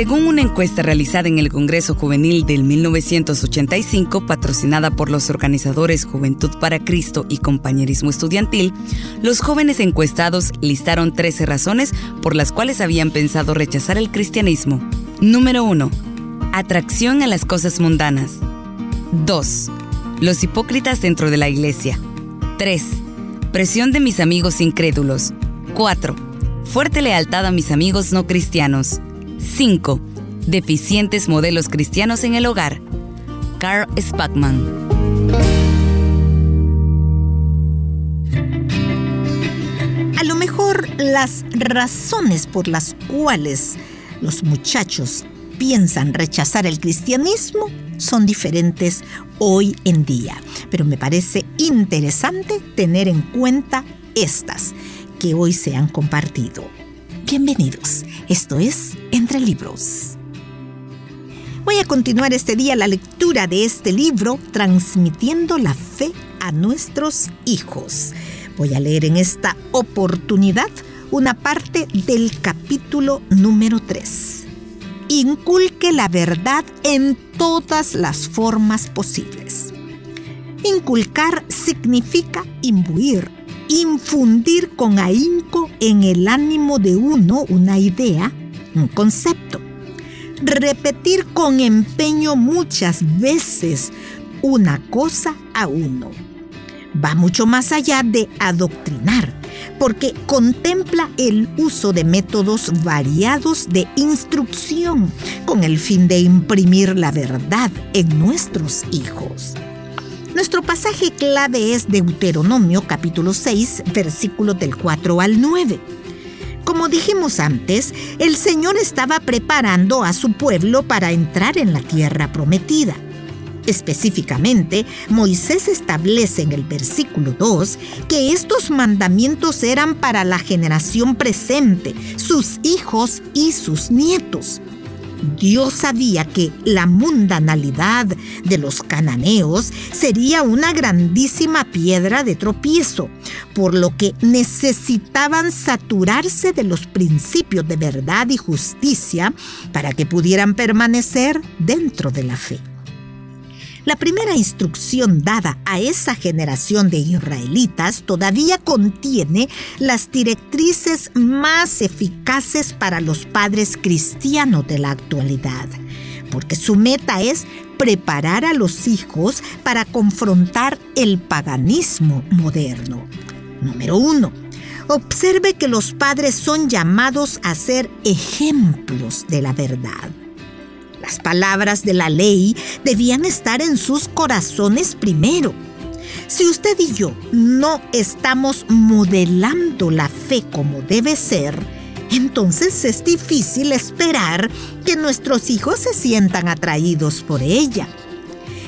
Según una encuesta realizada en el Congreso Juvenil del 1985, patrocinada por los organizadores Juventud para Cristo y Compañerismo Estudiantil, los jóvenes encuestados listaron 13 razones por las cuales habían pensado rechazar el cristianismo. Número 1. Atracción a las cosas mundanas. 2. Los hipócritas dentro de la iglesia. 3. Presión de mis amigos incrédulos. 4. Fuerte lealtad a mis amigos no cristianos. 5. Deficientes modelos cristianos en el hogar. Carl Spackman. A lo mejor las razones por las cuales los muchachos piensan rechazar el cristianismo son diferentes hoy en día, pero me parece interesante tener en cuenta estas que hoy se han compartido. Bienvenidos, esto es Entre Libros. Voy a continuar este día la lectura de este libro, Transmitiendo la Fe a nuestros hijos. Voy a leer en esta oportunidad una parte del capítulo número 3. Inculque la verdad en todas las formas posibles. Inculcar significa imbuir, infundir con ahínco en el ánimo de uno una idea, un concepto. Repetir con empeño muchas veces una cosa a uno. Va mucho más allá de adoctrinar, porque contempla el uso de métodos variados de instrucción con el fin de imprimir la verdad en nuestros hijos. Nuestro pasaje clave es Deuteronomio capítulo 6, versículos del 4 al 9. Como dijimos antes, el Señor estaba preparando a su pueblo para entrar en la tierra prometida. Específicamente, Moisés establece en el versículo 2 que estos mandamientos eran para la generación presente, sus hijos y sus nietos. Dios sabía que la mundanalidad de los cananeos sería una grandísima piedra de tropiezo, por lo que necesitaban saturarse de los principios de verdad y justicia para que pudieran permanecer dentro de la fe. La primera instrucción dada a esa generación de israelitas todavía contiene las directrices más eficaces para los padres cristianos de la actualidad, porque su meta es preparar a los hijos para confrontar el paganismo moderno. Número uno. Observe que los padres son llamados a ser ejemplos de la verdad. Las palabras de la ley debían estar en sus corazones primero. Si usted y yo no estamos modelando la fe como debe ser, entonces es difícil esperar que nuestros hijos se sientan atraídos por ella.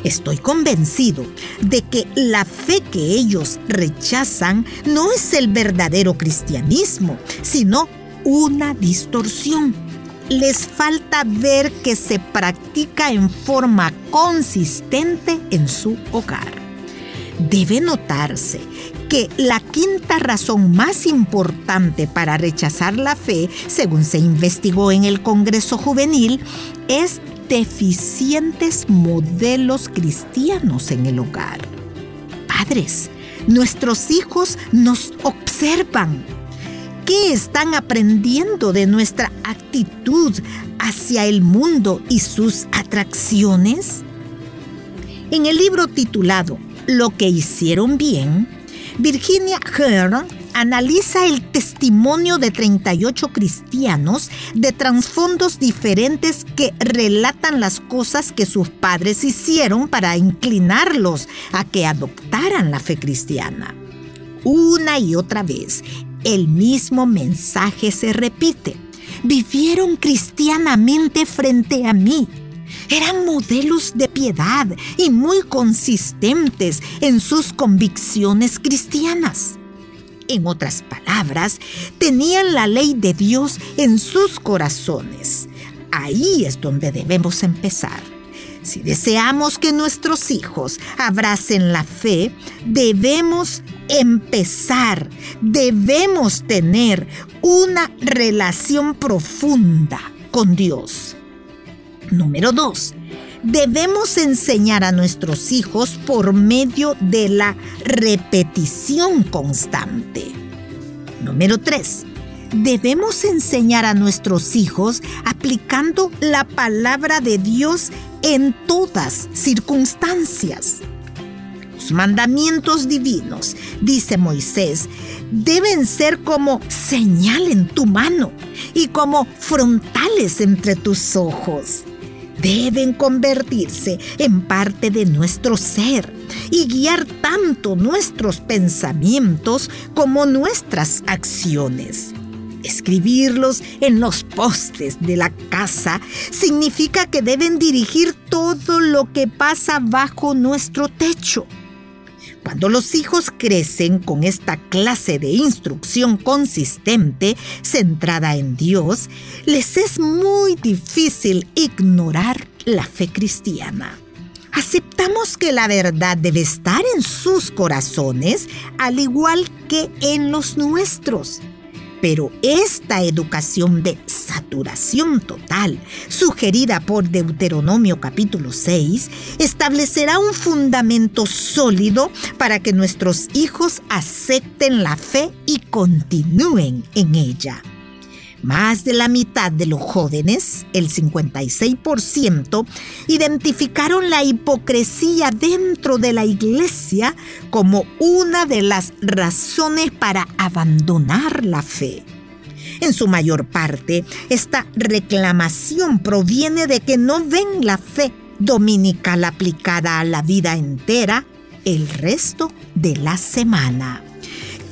Estoy convencido de que la fe que ellos rechazan no es el verdadero cristianismo, sino una distorsión les falta ver que se practica en forma consistente en su hogar. Debe notarse que la quinta razón más importante para rechazar la fe, según se investigó en el Congreso Juvenil, es deficientes modelos cristianos en el hogar. Padres, nuestros hijos nos observan ¿Qué están aprendiendo de nuestra actitud hacia el mundo y sus atracciones? En el libro titulado Lo que hicieron bien, Virginia Hearn analiza el testimonio de 38 cristianos de trasfondos diferentes que relatan las cosas que sus padres hicieron para inclinarlos a que adoptaran la fe cristiana. Una y otra vez, el mismo mensaje se repite. Vivieron cristianamente frente a mí. Eran modelos de piedad y muy consistentes en sus convicciones cristianas. En otras palabras, tenían la ley de Dios en sus corazones. Ahí es donde debemos empezar. Si deseamos que nuestros hijos abracen la fe, debemos empezar, debemos tener una relación profunda con Dios. Número dos, debemos enseñar a nuestros hijos por medio de la repetición constante. Número 3. Debemos enseñar a nuestros hijos aplicando la palabra de Dios en todas circunstancias. Mandamientos divinos, dice Moisés, deben ser como señal en tu mano y como frontales entre tus ojos deben convertirse en parte de nuestro ser y guiar tanto nuestros pensamientos como nuestras acciones. Escribirlos en los postes de la casa significa que deben dirigir todo lo que pasa bajo nuestro techo. Cuando los hijos crecen con esta clase de instrucción consistente, centrada en Dios, les es muy difícil ignorar la fe cristiana. Aceptamos que la verdad debe estar en sus corazones, al igual que en los nuestros. Pero esta educación de saturación total, sugerida por Deuteronomio capítulo 6, establecerá un fundamento sólido para que nuestros hijos acepten la fe y continúen en ella. Más de la mitad de los jóvenes, el 56%, identificaron la hipocresía dentro de la iglesia como una de las razones para abandonar la fe. En su mayor parte, esta reclamación proviene de que no ven la fe dominical aplicada a la vida entera el resto de la semana.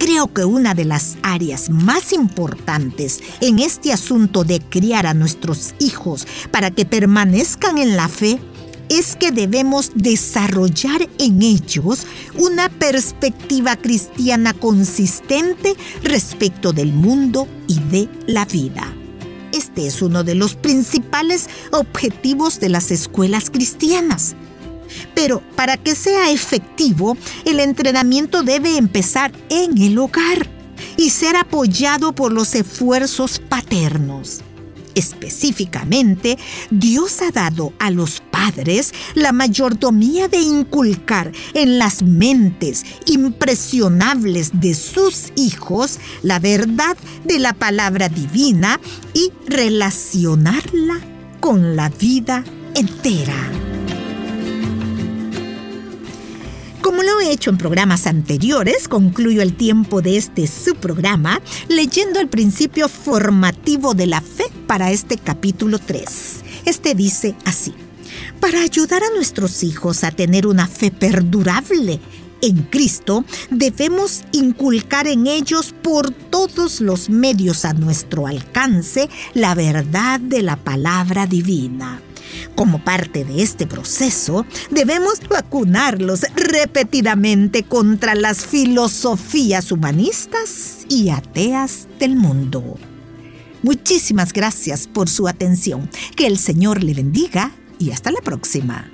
Creo que una de las áreas más importantes en este asunto de criar a nuestros hijos para que permanezcan en la fe es que debemos desarrollar en ellos una perspectiva cristiana consistente respecto del mundo y de la vida. Este es uno de los principales objetivos de las escuelas cristianas pero para que sea efectivo, el entrenamiento debe empezar en el hogar y ser apoyado por los esfuerzos paternos. Específicamente, Dios ha dado a los padres la mayordomía de inculcar en las mentes impresionables de sus hijos la verdad de la palabra divina y relacionarla con la vida entera. Como lo he hecho en programas anteriores, concluyo el tiempo de este subprograma leyendo el principio formativo de la fe para este capítulo 3. Este dice así, para ayudar a nuestros hijos a tener una fe perdurable en Cristo, debemos inculcar en ellos por todos los medios a nuestro alcance la verdad de la palabra divina. Como parte de este proceso, debemos vacunarlos repetidamente contra las filosofías humanistas y ateas del mundo. Muchísimas gracias por su atención. Que el Señor le bendiga y hasta la próxima.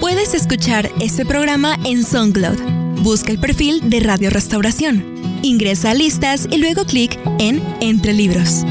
Puedes escuchar este programa en SoundCloud. Busca el perfil de Radio Restauración Ingresa a listas y luego clic en Entre Libros.